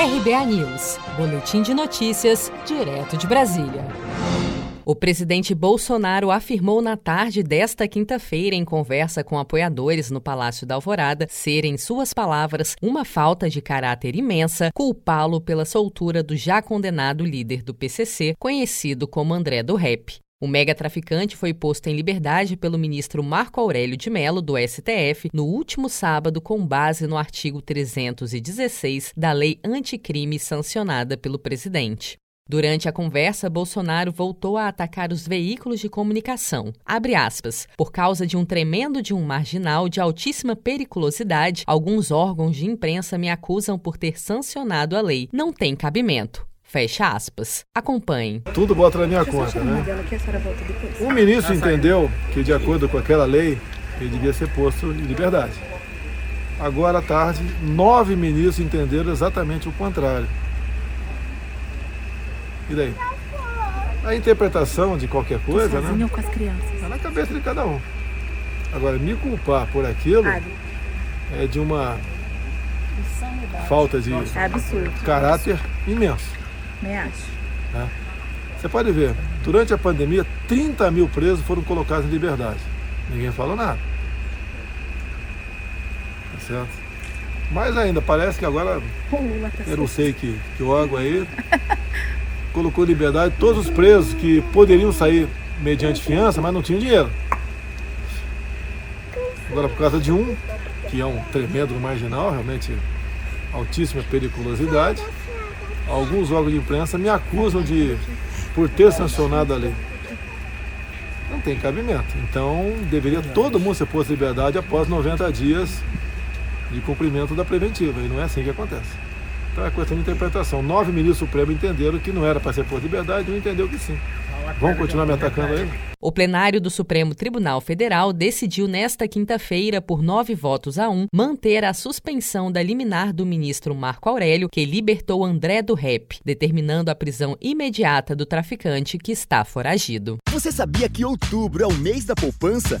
RBA News, Boletim de Notícias, direto de Brasília. O presidente Bolsonaro afirmou na tarde desta quinta-feira, em conversa com apoiadores no Palácio da Alvorada, ser, em suas palavras, uma falta de caráter imensa culpá-lo pela soltura do já condenado líder do PCC, conhecido como André do Rep. O mega traficante foi posto em liberdade pelo ministro Marco Aurélio de Mello, do STF, no último sábado, com base no artigo 316 da Lei Anticrime sancionada pelo presidente. Durante a conversa, Bolsonaro voltou a atacar os veículos de comunicação. Aspas. Por causa de um tremendo de um marginal de altíssima periculosidade, alguns órgãos de imprensa me acusam por ter sancionado a lei. Não tem cabimento. Fecha aspas. Acompanhe. Tudo bota na minha conta, né? O ministro entendeu que, de acordo com aquela lei, ele devia ser posto em liberdade. Agora à tarde, nove ministros entenderam exatamente o contrário. E daí? A interpretação de qualquer coisa, né? com as crianças. É na cabeça de cada um. Agora, me culpar por aquilo é de uma falta de É caráter imenso. Me acho. né? Você pode ver, durante a pandemia, 30 mil presos foram colocados em liberdade. Ninguém falou nada. Tá certo? Mais ainda, parece que agora, tá eu não sei que, que órgão aí, colocou em liberdade todos os presos que poderiam sair mediante fiança, mas não tinham dinheiro. Agora, por causa de um, que é um tremendo marginal, realmente altíssima periculosidade, alguns órgãos de imprensa me acusam de por ter sancionado a lei. Não tem cabimento. Então deveria todo mundo ser posto em liberdade após 90 dias de cumprimento da preventiva. E não é assim que acontece. Então é questão de interpretação. Nove ministros supremos entenderam que não era para ser em liberdade e um entendeu que sim. Vão continuar me atacando aí? O plenário do Supremo Tribunal Federal decidiu nesta quinta-feira, por nove votos a um, manter a suspensão da liminar do ministro Marco Aurélio, que libertou André do Rep, determinando a prisão imediata do traficante que está foragido. Você sabia que outubro é o mês da poupança?